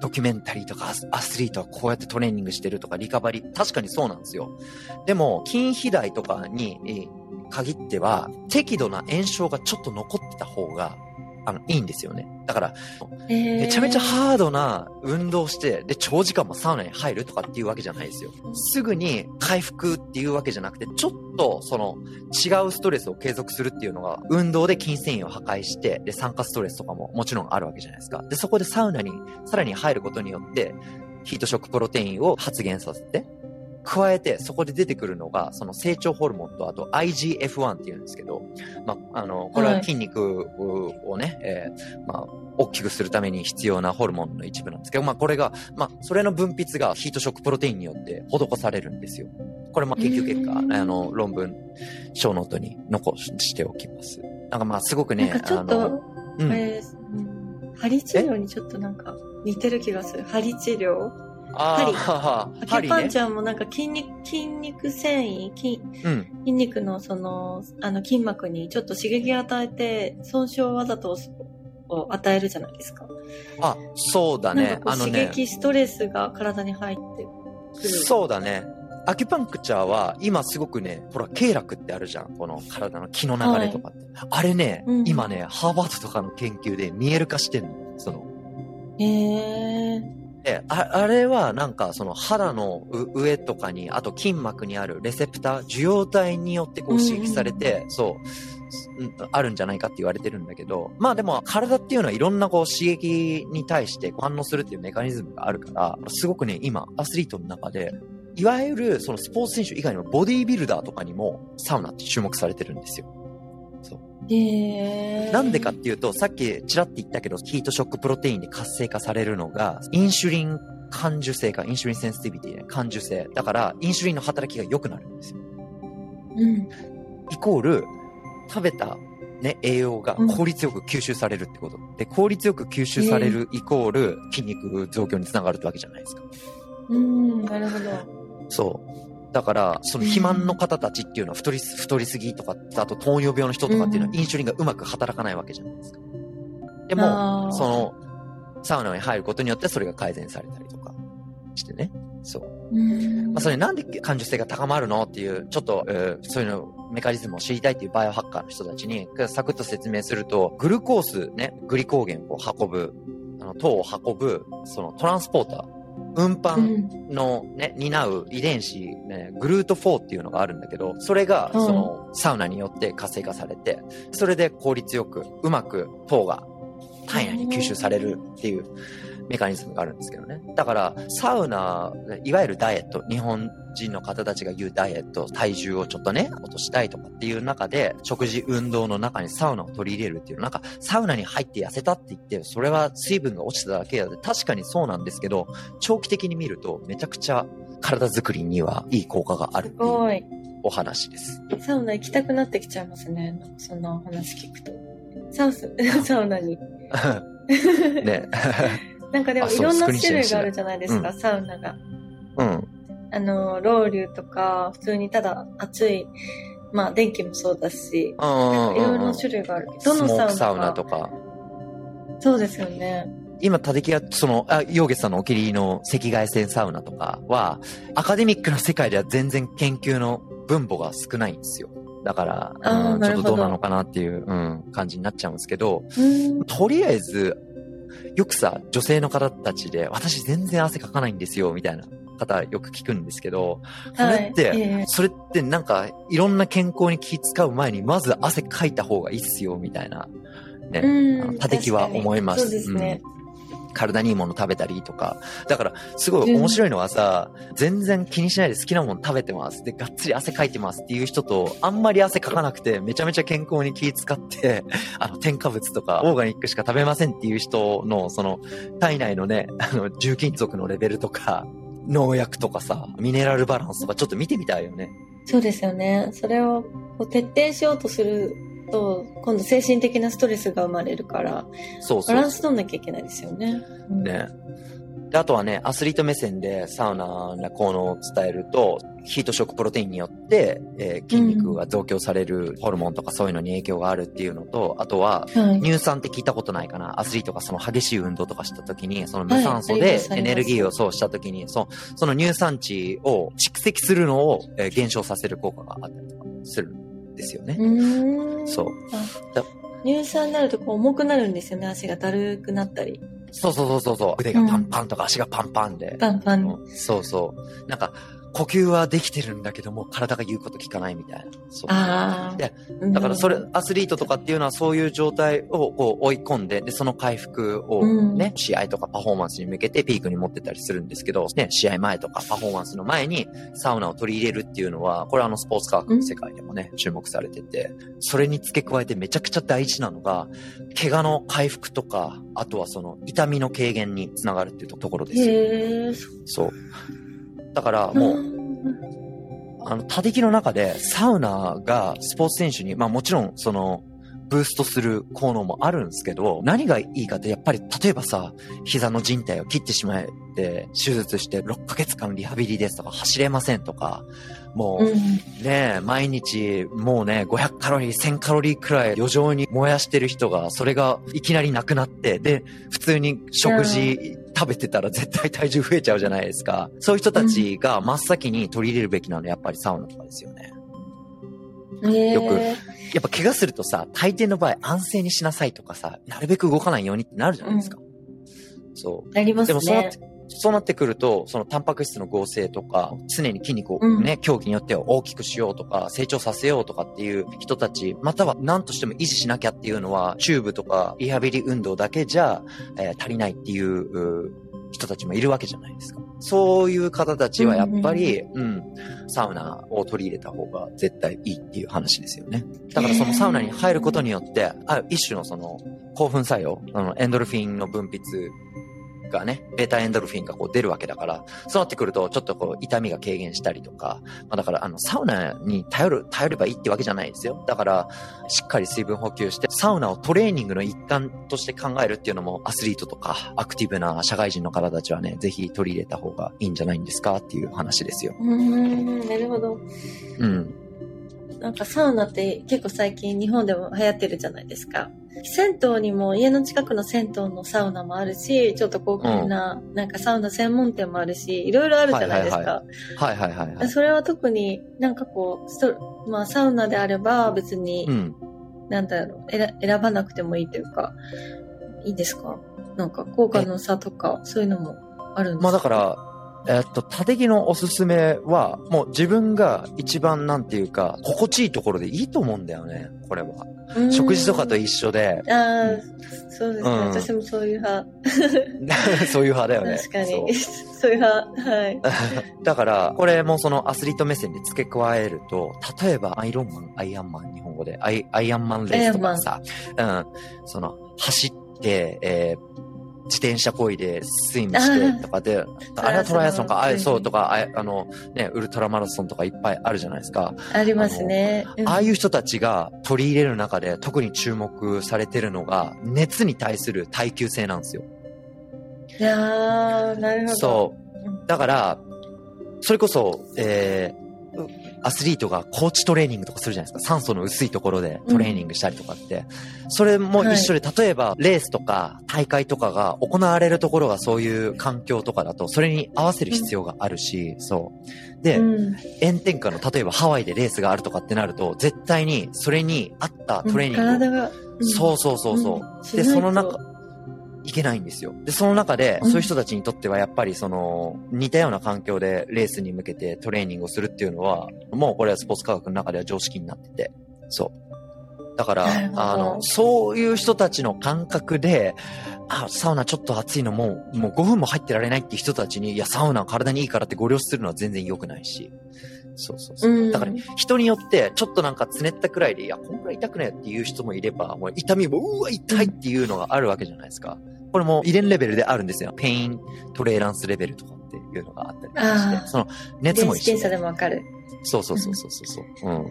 ドキュメンタリーとかアスリートはこうやってトレーニングしてるとかリカバリー、確かにそうなんですよ。でも筋肥大とかにえー限っては適度な炎症がちょっと残ってた方があの、いいんですよね。だから、めめちゃめちゃハードな運動して、で、長時間もサウナに入るとかっていうわけじゃないですよ。すぐに回復っていうわけじゃなくて、ちょっと、その、違うストレスを継続するっていうのが、運動で筋繊維を破壊して、で、酸化ストレスとかももちろんあるわけじゃないですか。で、そこでサウナにさらに入ることによって、ヒートショックプロテインを発現させて、加えて、そこで出てくるのが、その成長ホルモンと、あと IGF-1 っていうんですけど、まあ、あの、これは筋肉をね、えーまあ、大きくするために必要なホルモンの一部なんですけど、まあ、これが、まあ、それの分泌がヒートショックプロテインによって施されるんですよ。これも研究結果、うんあの、論文、 show note に残しておきます。なんかまあ、すごくね、あのと、、うんあれです、うん、針治療にちょっとなんか似てる気がする。針治療？あーはは針ね acupunctureもなんか筋肉、筋肉繊維、筋うん。筋肉のその、あの筋膜にちょっと刺激を与えて、損傷をわざとを与えるじゃないですか。あ、そうだねなんか。こうあのね。刺激、ストレスが体に入ってくる。そうだね。アキュパンクチャーは今すごくね、ほら、経絡ってあるじゃん。この体の気の流れとかって。あれね、うん今ね、ハーバードとかの研究で見える化してんの。その、へえでああれはなんかその肌のう上とかに、あと筋膜にあるレセプター、受容体によってこう刺激されて、そう、うんあるんじゃないかって言われてるんだけど、まあでも体っていうのはいろんなこう刺激に対して反応するっていうメカニズムがあるから、すごくね、今、アスリートの中で、いわゆるそのスポーツ選手以外にもボディービルダーとかにもサウナって注目されてるんですよ。なんでかっていうと、さっきちらって言ったけど、ヒートショックプロテインで活性化されるのが、インシュリン感受性か、インシュリンセンシティビティね、感受性。だから、インシュリンの働きが良くなるんですよ。うん。イコール、食べた、ね、栄養が効率よく吸収されるってこと。で、効率よく吸収されるイコール、筋肉増強につながるってわけじゃないですか。うん、なるほど。そう。だから、その肥満の方たちっていうのは太りす、太りすぎとか、あと糖尿病の人とかっていうのはうんインシュリンがうまく働かないわけじゃないですか。であも、ーその、サウナに入ることによってそれが改善されたりとかしてね。そう。うんまあ、それなんで感受性が高まるのっていう、ちょっと、えーそういうの、メカニズムを知りたいっていうバイオハッカーの人たちに、サクッと説明すると、グルコースね、グリコーゲンを運ぶ、あの、糖を運ぶ、そのトランスポーター、運う搬ん。のね、担う遺伝子、ね、グルート4っていうのがあるんだけど、それが、うんその、サウナによって活性化されて、それで効率よく、うまく糖が体内に吸収されるっていうメカニズムがあるんですけどね。だから、サウナ、いわゆるダイエット、日本人の方たちが言うダイエット、体重をちょっとね、落としたいとかっていう中で、食事、運動の中にサウナを取り入れるっていう、なんか、サウナに入って痩せたって言って、それは水分が落ちただけだって、確かにそうなんですけど、長期的に見ると、めちゃくちゃ体作りにはいい効果があるっていう。すごい。お話です。サウナ行きたくなってきちゃいますね。そんなお話聞くと。サウス、[laughs] サウナに。[laughs] ね。なんかでもいろんな種類があるじゃないですか、サウナが。うん。あの、ロウリュとか、普通にただ暑い、まあ電気もそうだし、うんいろいろな種類があるけど、どのササウナか。ウナとか。そうですよね。今、タデキが、その、あ、ヨーゲスさんのお気に入りの赤外線サウナとかは、アカデミックな世界では全然研究の分母が少ないんですよ。だから、うん、ちょっとどうなのかなっていう、うん、感じになっちゃうんですけど。とりあえず、よくさ、女性の方たちで、私全然汗かかないんですよ、みたいな方よく聞くんですけど、それって、はいええそれってなんか、いろんな健康に気使う前に、まず汗かいた方がいいっすよ、みたいな、ね、うんあの立木は思います。そうですね。うん体にいいもの食べたりとか。だから、すごい面白いのはさ、全然気にしないで好きなもの食べてます。で、がっつり汗かいてますっていう人と、あんまり汗かかなくて、めちゃめちゃ健康に気使って、[laughs] あの、添加物とか、オーガニックしか食べませんっていう人の、その、体内のね、あの、重金属のレベルとか、農薬とかさ、ミネラルバランスとかちょっと見てみたいよね。そうですよね。それを徹底しようとすると、今度精神的なストレスが生まれるから、バランス取んなきゃいけないですよね。うんね。で、あとはね、アスリート目線でサウナの効能を伝えると、ヒートショックプロテインによって、えー筋肉が増強されるホルモンとかそういうのに影響があるっていうのと、あとは、はい。乳酸って聞いたことないかなアスリートがその激しい運動とかした時に、その無酸素でエネルギーをそうした時に、そう、その乳酸値を蓄積するのを、えー減少させる効果があったりとかするんですよね。う。そう。乳酸になるとこう重くなるんですよね。足がだるくなったり。そうそうそうそう。腕がパンパンとか足がパンパンで。パンパン。うんそうそう。なんか、呼吸はできてるんだけども、体が言うこと聞かないみたいな。そうああ。でうんだからそれ、アスリートとかっていうのはそういう状態をこう追い込んで、で、その回復をね、試合とかパフォーマンスに向けてピークに持ってったりするんですけど、ね、試合前とかパフォーマンスの前にサウナを取り入れるっていうのは、これはあのスポーツ科学の世界でもね、注目されてて、それに付け加えてめちゃくちゃ大事なのが、怪我の回復とか、あとはその痛みの軽減につながるっていうところですよ。へえ。そう。だからもう、んあの、他力の中でサウナがスポーツ選手に、まあもちろんその、ブーストする効能もあるんですけど、何がいいかってやっぱり、例えばさ、膝の靭帯を切ってしまえて、手術して6ヶ月間リハビリですとか、走れませんとか、もう、うん。ねえ、毎日、もうね、500カロリー、1000カロリーくらい余剰に燃やしてる人が、それがいきなりなくなって、で、普通に食事食べてたら絶対体重増えちゃうじゃないですか。そういう人たちが真っ先に取り入れるべきなのはやっぱりサウナとかですよね。よくやっぱ怪我するとさ、大抵の場合安静にしなさいとかさ、なるべく動かないようにってなるじゃないですか。そう。ありますでもそうなっねて。、そうなってくると、そのタンパク質の合成とか、常に筋肉をうんね、競技によっては大きくしようとか、成長させようとかっていう人たち、または何としても維持しなきゃっていうのは、チューブとかリハビリ運動だけじゃ、えー足りないっていうう人たちもいるわけじゃないですか。そういう方たちはやっぱり、うん、サウナを取り入れた方が絶対いいっていう話ですよね。だからそのサウナに入ることによって、あ一種のその興奮作用、あのエンドルフィンの分泌がね、ベータエンドルフィンがこう出るわけだから、そうなってくると、ちょっとこう、痛みが軽減したりとか、まあだから、あの、サウナに頼る、頼ればいいってわけじゃないですよ。だから、しっかり水分補給して、サウナをトレーニングの一環として考えるっていうのも、アスリートとか、アクティブな社会人の方たちはね、ぜひ取り入れた方がいいんじゃないんですかっていう話ですよ。うーん、なるほど。うん。なんかサウナって結構最近日本でも流行ってるじゃないですか。銭湯にも家の近くの銭湯のサウナもあるし、ちょっと高級な、なんかサウナ専門店もあるし、いろいろあるじゃないですか。はいははいはいはいはい。それは特になんかこうまあサウナであれば別に、うん。なんだろう選、選ばなくてもいいというか、いいですか？なんか効果の差とか、そういうのもあるんですまあだから、えっと、縦木のおすすめは、もう自分が一番なんていうか、心地いいところでいいと思うんだよね、これは。食事とかと一緒で、ああ、そうですね、うん私もそういう派。[laughs] そういう派だよね。確かに。そう [laughs] いう派。はい。[laughs] だから、これもそのアスリート目線で付け加えると、例えばアイロンマン、アイアンマン、日本語で、アイアイアンマンレースとかさ、うん、その、走って、えー自転車こいでスイムしてとかで、あれはトライアスロンか、あれそうとか、ああの、ね、ウルトラマラソンとかいっぱいあるじゃないですか。ありますね。ああいう人たちが取り入れる中で特に注目されてるのが、熱に対する耐久性なんですよ。いやー、なるほど。そう。だから、それこそ、えー、アスリートがコーチトレーニングとかするじゃないですか。酸素の薄いところでトレーニングしたりとかって。うん、それも一緒で、はい、例えばレースとか大会とかが行われるところがそういう環境とかだと、それに合わせる必要があるし、うん、そう。で、うん、炎天下の、例えばハワイでレースがあるとかってなると、絶対にそれに合ったトレーニングを、体が、そうそうそうそう。で、その中、いけないんですよ。で、その中で、そういう人たちにとってはやっぱりその、似たような環境でレースに向けてトレーニングをするっていうのは、もうこれはスポーツ科学の中では常識になってて、そう。だから、あの、そういう人たちの感覚で、あ、サウナちょっと暑いのもう、もう5分も入ってられないっていう人たちに、いや、サウナ体にいいからってご了承するのは全然良くないし。そうそうそう。だから、人によって、ちょっとなんかつねったくらいで、いや、こんくらい痛くないっていう人もいれば、もう痛みも、うわ、痛いっていうのがあるわけじゃないですか。これも遺伝レベルであるんですよ。ペイントレーランスレベルとかっていうのがあったりして、その熱も一緒。検査でもわかる。そうそうそうそうそう。うん。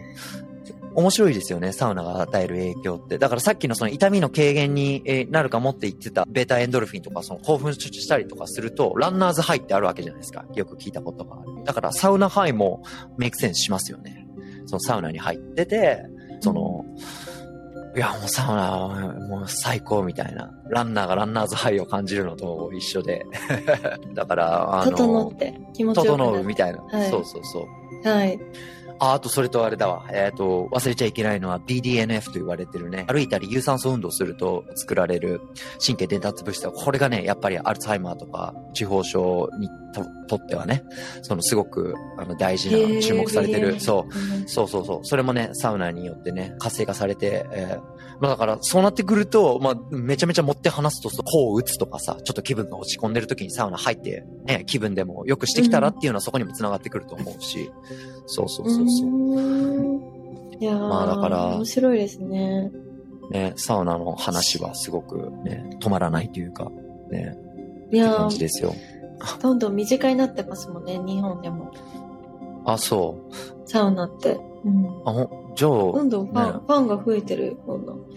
面白いですよね、サウナが与える影響って。だからさっきのその痛みの軽減になるかもって言ってたベータエンドルフィンとかその興奮したりとかすると、ランナーズハイってあるわけじゃないですか。よく聞いたことがある。だからサウナハイもメイクセンスしますよね。そのサウナに入ってて、その、うんいや、もうサウナ、もう最高みたいな。ランナーがランナーズハイを感じるのと一緒で。[laughs] だから、あの、整って気持ちよく整うみたいな、はい。そうそうそう。はい。あ、あとそれとあれだわ。えっ、ー、と、忘れちゃいけないのは BDNF と言われてるね。歩いたり有酸素運動すると作られる神経伝達物質は、これがね、やっぱりアルツハイマーとか、地方症にとってはね、そのすごくあの大事な、注目されてる、そう、そうそうそう。それもね、サウナによってね、活性化されて、えー、まあだから、そうなってくると、まあ、めちゃめちゃ持って話すと、こう打つとかさ、ちょっと気分が落ち込んでる時にサウナ入って、ね、気分でも良くしてきたらっていうのはそこにも繋がってくると思うし、そうそうそうそう。いやまあだから、面白いですね。ね、サウナの話はすごくね、止まらないというか、ね、いや感じですよ。どんどん身近になってますもんね、日本でも。あ、そう。サウナって。うん。あ、ほ、じゃあ。どんどんファン、ね、ファンが増えてる。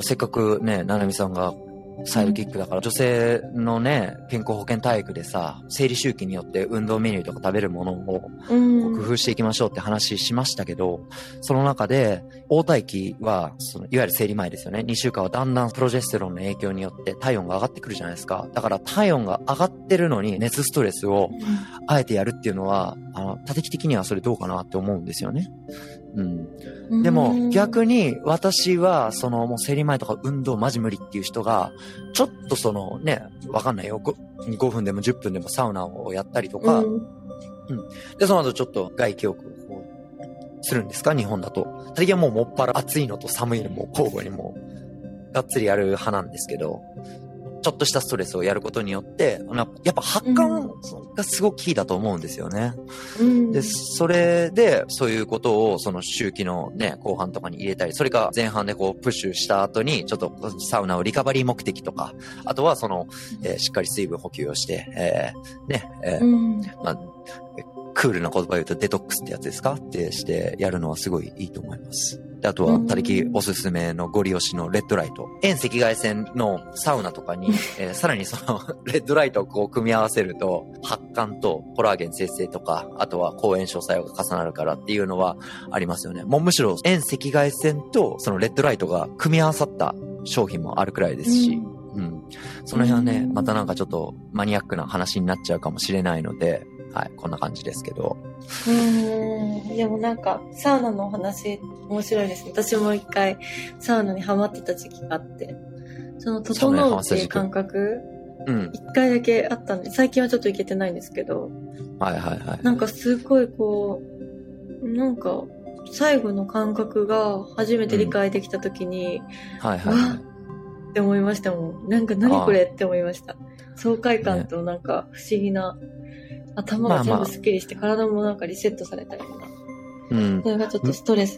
せっかくね、ななみさんがサイドキックだから、女性のね、健康保険体育でさ、生理周期によって運動メニューとか食べるものを工夫していきましょうって話しましたけど、その中で、応体期は、その、いわゆる生理前ですよね。2週間はだんだんプロジェステロンの影響によって体温が上がってくるじゃないですか。だから体温が上がってるのに熱ストレスをあえてやるっていうのは、あの、多的的にはそれどうかなって思うんですよね。うん。でも逆に私はそのもう生理前とか運動マジ無理っていう人がちょっとそのね、わかんないよ 5, 5分でも10分でもサウナをやったりとか、うん、うん。で、その後ちょっと外気浴をするんですか？日本だと。最近はもうもっぱら暑いのと寒いのも交互にもうがっつりやる派なんですけど、ちょっとしたストレスをやることによって、やっぱ発汗がすごくキーだと思うんですよね。うん、で、それで、そういうことを、その周期のね、後半とかに入れたり、それか前半でこう、プッシュした後に、ちょっとサウナをリカバリー目的とか、あとはその、えー、しっかり水分補給をして、えー、ね、えー、うん、まあ、クールな言葉言うとデトックスってやつですか？ってしてやるのはすごいいいと思います。で、あとは、たりきおすすめのゴリ押しのレッドライト。遠赤外線のサウナとかに、[laughs] えー、さらにその [laughs] レッドライトをこう組み合わせると、発汗とコラーゲン生成とか、あとは抗炎症作用が重なるからっていうのはありますよね。もうむしろ遠赤外線とそのレッドライトが組み合わさった商品もあるくらいですし、うん、うん。その辺はね、またなんかちょっとマニアックな話になっちゃうかもしれないので、はい、こんな感じですけど。うん、でもなんか、サウナのお話、面白いですね。私も一回、サウナにハマってた時期があって、その、整うっていう感覚、うん。一回だけあったんで、最近はちょっと行けてないんですけど、はいはいはい。なんかすごいこう、なんか、最後の感覚が初めて理解できた時に、うん、はいはい、はい。って思いましたもん。なんか何これ？って思いました。爽快感となんか不思議な頭が全部スッキリして、まあまあ、体もなんかリセットされたような。うん。それがちょっとストレス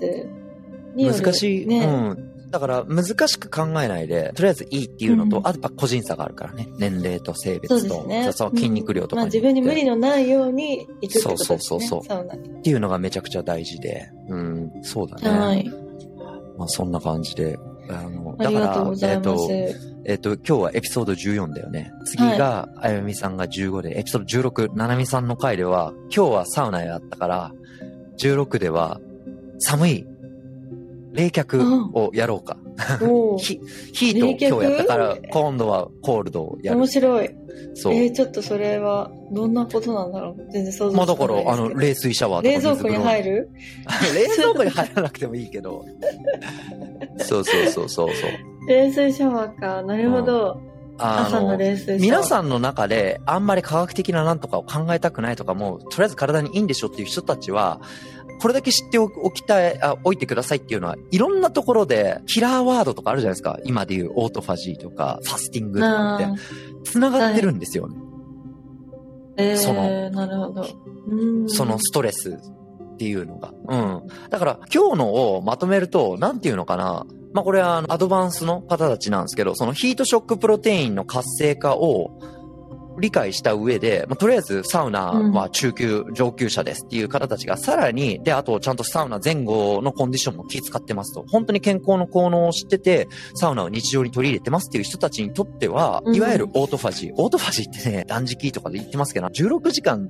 による、難しい。ね。うん。だから難しく考えないで、とりあえずいいっていうのと、うんあとやっぱ個人差があるからね。年齢と性別と、そね。そう筋肉量とかまあによって自分に無理のないように行くってことですね。そうそうそうそう。っていうのがめちゃくちゃ大事で。うん、そうだね。はい。まあそんな感じで。あの、ありがとうございます。えっ、と、えっ、と、今日はエピソード14だよね。次が、あゆみさんが15で、エピソード16、ななみさんの回では、今日はサウナやったから、16では、寒い、冷却をやろうか。ヒ [laughs] ヒートを今日やったから、今度はコールドをやる面。白い。そう。えー、ちょっとそれは、どんなことなんだろう？全然想像まあだから、あの、冷水シャワーとか冷蔵庫に入る？る [laughs] 冷蔵庫に入らなくてもいいけど。[laughs] そうそうそうそうそう。冷水シャワーか。なるほど。あ朝の冷水シャワー。皆さんの中であんまり科学的ななんとかを考えたくないとかも、とりあえず体にいいんでしょっていう人たちは、これだけ知っておきたい、あ、置いてくださいっていうのは、いろんなところで、キラーワードとかあるじゃないですか。今でいうオートファジーとか、ファスティングとかってあ、繋がってるんですよね。ーえー、そのなるほど。うんそのストレスっていうのが。うん。だから、今日のをまとめると、なんていうのかな。まあ、これはアドバンスの方たちなんですけど、そのヒートショックプロテインの活性化を理解した上で、まあ、とりあえずサウナは中級、上級者ですっていう方たちがさらに、で、あとちゃんとサウナ前後のコンディションも気遣ってますと。本当に健康の効能を知ってて、サウナを日常に取り入れてますっていう人たちにとっては、うんいわゆるオートファジー。オートファジーってね、断食とかで言ってますけど、16時間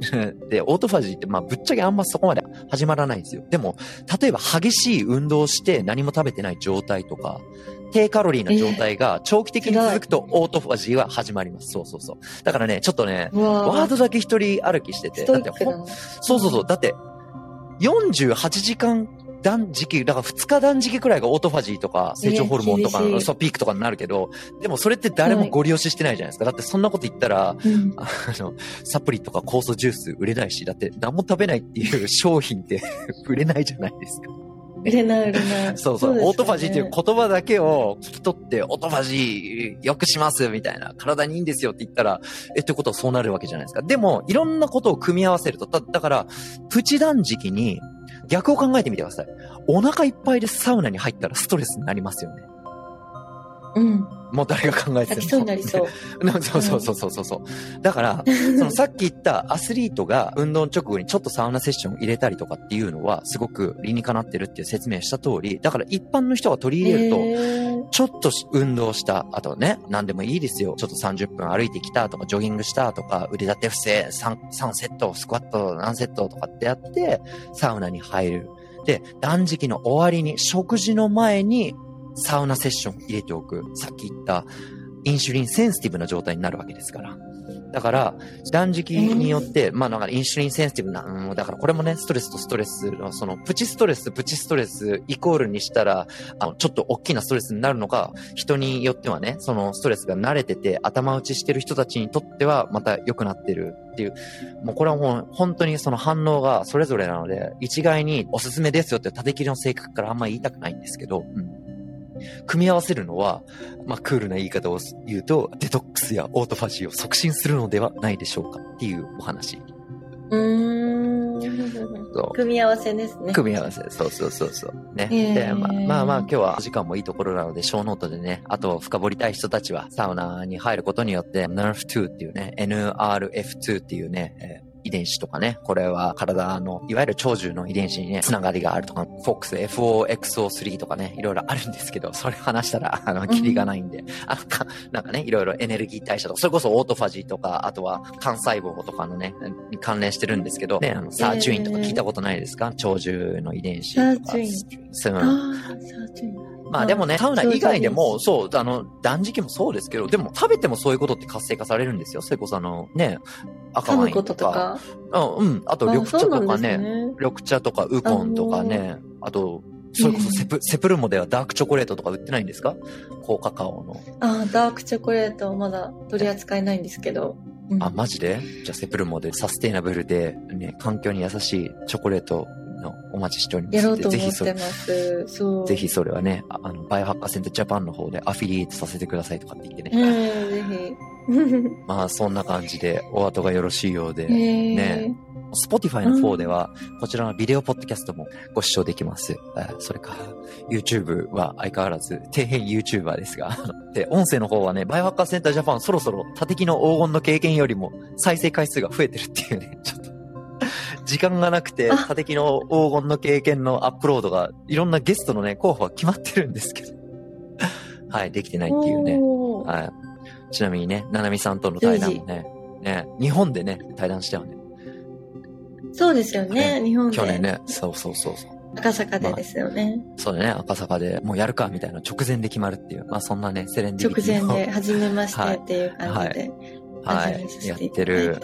[laughs] で、オートファジーって、まあ、ぶっちゃけあんまそこまで始まらないんですよ。でも、例えば激しい運動をして何も食べてない状態とか、低カロリーな状態が長期的に続くとオートファジーは始まります。そうそうそう。だからね、ちょっとね、うわワードだけ一人歩きしてて、だって。そうそうそう。だって、48時間断食、だから2日断食くらいがオートファジーとか、成長ホルモンとかの、そう、ピークとかになるけど、でもそれって誰もご利用ししてないじゃないですか。だってそんなこと言ったら、うんあの、サプリとか酵素ジュース売れないし、だって何も食べないっていう商品って [laughs] 売れないじゃないですか。売れない売れない。[laughs] そうそう、ねオートファジーっていう言葉だけを聞き取って、オートファジー良くしますみたいな、体にいいんですよって言ったら、え、ってことはそうなるわけじゃないですか。でも、いろんなことを組み合わせると、だだから、プチ断食に逆を考えてみてください。お腹いっぱいでサウナに入ったらストレスになりますよね。うん。もう誰が考えても。泣きそうになりそう。な [laughs] そうそうそうそうそう。だから、そのさっき言ったアスリートが運動直後にちょっとサウナセッションを入れたりとかっていうのはすごく理にかなってるっていう説明した通り、だから一般の人が取り入れると、えーちょっと運動した、あとね、何でもいいですよ。ちょっと30分歩いてきたとか、ジョギングしたとか、腕立て伏せ 3, 3セット、スクワット何セットとかってやって、サウナに入る。で、断食の終わりに、食事の前にサウナセッション入れておく。さっき言った、インシュリンセンシティブな状態になるわけですから。だから、断食によって、まあなんかインシュリンセンシティブな、うん、だからこれもね、ストレスとストレスの、その、プチストレス、プチストレスイコールにしたら、あの、ちょっと大きなストレスになるのか、人によってはね、そのストレスが慣れてて、頭打ちしてる人たちにとっては、また良くなってるっていう、もうこれはもう本当にその反応がそれぞれなので、一概におすすめですよって縦切りの性格からあんまり言いたくないんですけど、うん。組み合わせるのは、まあ、クールな言い方を言うと、デトックスやオートファジーを促進するのではないでしょうかっていうお話。うーん。そう組み合わせですね。組み合わせ。そうそうそうそう。ね。へーで、まあまあまあ今日は時間もいいところなので、 show note でね、あと深掘りたい人たちはサウナに入ることによって、NRF2 っていうね、NRF2 っていうね、えー遺伝子とかね、これは体の、いわゆる長寿の遺伝子にね、つながりがあるとか、FOX、FOXO3 とかね、いろいろあるんですけど、それ話したら、あの、キリがないんで、あの、か、なんかね、いろいろエネルギー代謝とか、それこそオートファジーとか、あとは幹細胞とかのね、に関連してるんですけど、ね、あの、サーチュインとか聞いたことないですか、長寿の遺伝子とか。サーチュイン。サーチュインまあでもね、サウナ以外でも、そそう、あの、断食もそうですけど、でも食べてもそういうことって活性化されるんですよ。それこそあの、ね、赤ワインととか。うん、うん。あと緑茶とかね、ね緑茶とかウコンとかね、あと、それこそセプ、セプルモではダークチョコレートとか売ってないんですか？高カカオの。ああ、ダークチョコレートまだ取り扱いないんですけど。うんあ、マジで？じゃあセプルモでサステイナブルで、ね、環境に優しいチョコレートのお待ちしておりますやろうとぜひそれ思ってます。そう。ぜひそれはね、ああの、バイオハッカーセンタージャパンの方でアフィリエイトさせてくださいとかって言ってうん、ね。ぜひ。[laughs] まあそんな感じでお後がよろしいようで、へーね Spotify の方では、こちらのビデオポッドキャストもご視聴できます。えーそれか、YouTube は相変わらず、底辺 YouTuber ですが、[laughs] で、音声の方はね、バイオハッカーセンタージャパンそろそろ、他敵の黄金の経験よりも再生回数が増えてるっていうね、ちょっと、時間がなくて、あ他敵の黄金の経験のアップロードが、いろんなゲストのね、候補は決まってるんですけど、[laughs] はい、できてないっていうね。はい。ちなみにね、ななみさんとの対談もね、ね、日本でね、対談したよね。そうですよね、日本で。去年ね、そうそうそうそう。赤坂でですよね。そうだね、赤坂でもうやるかみたいな直前で決まるっていう、まあそんなね、セレンディ直ビティの前で、初めましてっていう感じで、[laughs] はい始めさ、せやってる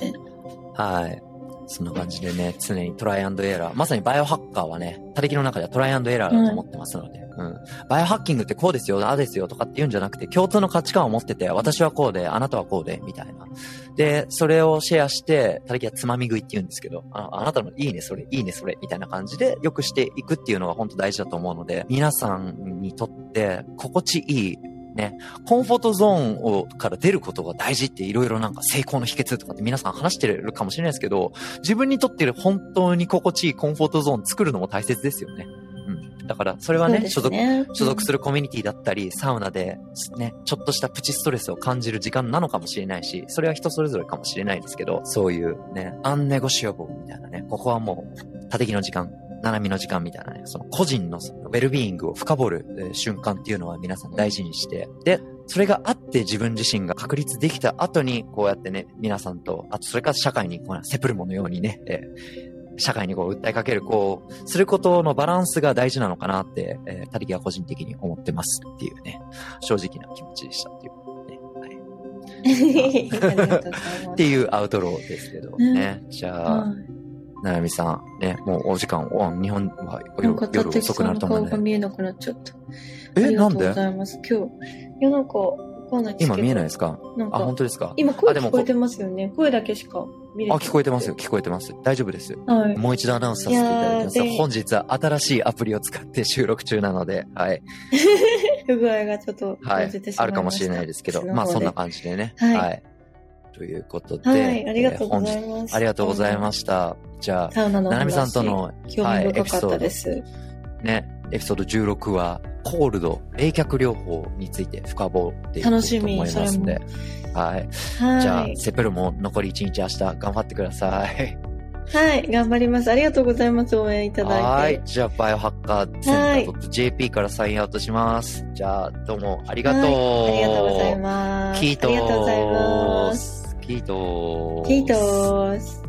はい。そんな感じでね、常にトライアンドエラー。まさにバイオハッカーはね、他力の中ではトライアンドエラーだと思ってますので、うん。バイオハッキングってこうですよ、ああですよとかって言うんじゃなくて、共通の価値観を持ってて、私はこうで、あなたはこうで、みたいな。で、それをシェアして、他力はつまみ食いって言うんですけど、ああなたのいいね、それ、いいね、それ、みたいな感じで、良くしていくっていうのが本当大事だと思うので、皆さんにとって、心地いい、ね、コンフォートゾーンをから出ることが大事っていろいろなんか成功の秘訣とかって皆さん話してるかもしれないですけど、自分にとって本当に心地いいコンフォートゾーン作るのも大切ですよね。うん。だから、それはね、所属、所属する。るコミュニティだったり、サウナで、ね、ちょっとしたプチストレスを感じる時間なのかもしれないし、それは人それぞれかもしれないですけど、そういうね、アンネゴシアボみたいなね、ここはもう、他的の時間、七海の時間みたいなね、その個人のそのウェルビーイングを深掘るえー瞬間っていうのは皆さん大事にして、で、それがあって自分自身が確立できた後に、こうやってね、皆さんと、あとそれから社会に、こうセプルモのようにね、えー社会にこう訴えかける、こう、することのバランスが大事なのかなって、えー、他力は個人的に思ってますっていうね、正直な気持ちでしたっていう。[laughs] っていうアウトローですけどね。じゃあ、はいななみさん、ね、もうお時間、お日本は夜夜遅くなんると思うんで。見えなくなっちゃった。あえ、りがとうごなんでざいます。今日。いや、なんか。今見えないですか？あ、本、当ですか？今声聞こえてますよね。声だけしか見れあ、て聞こえてますよ、聞こえてます。大丈夫です。はい。もう一度アナウンスさせていただきます。本日は新しいアプリを使って収録中なので、はい。[laughs] 不具合がちょっとはい。あるかもしれないですけど、まあそんな感じでね。はいということで、はい、ありがとうございます。日ありがとうございました。じゃサウナのあ、ななみさん話との興味深かったです。ね、エピソード16は、コールド、冷却療法について深掘っていこう楽しみと思いますんで。はい。はい。じゃあ、セプルも残り1日明日頑張ってください。はい、頑張ります。ありがとうございます。応援いただいて。はい。じゃあ、バイオハッカーセンター .jp からサインアウトします。じゃあ、どうもありがとう。はいありがとうございます。キートーありがとうございます。キートーキートース。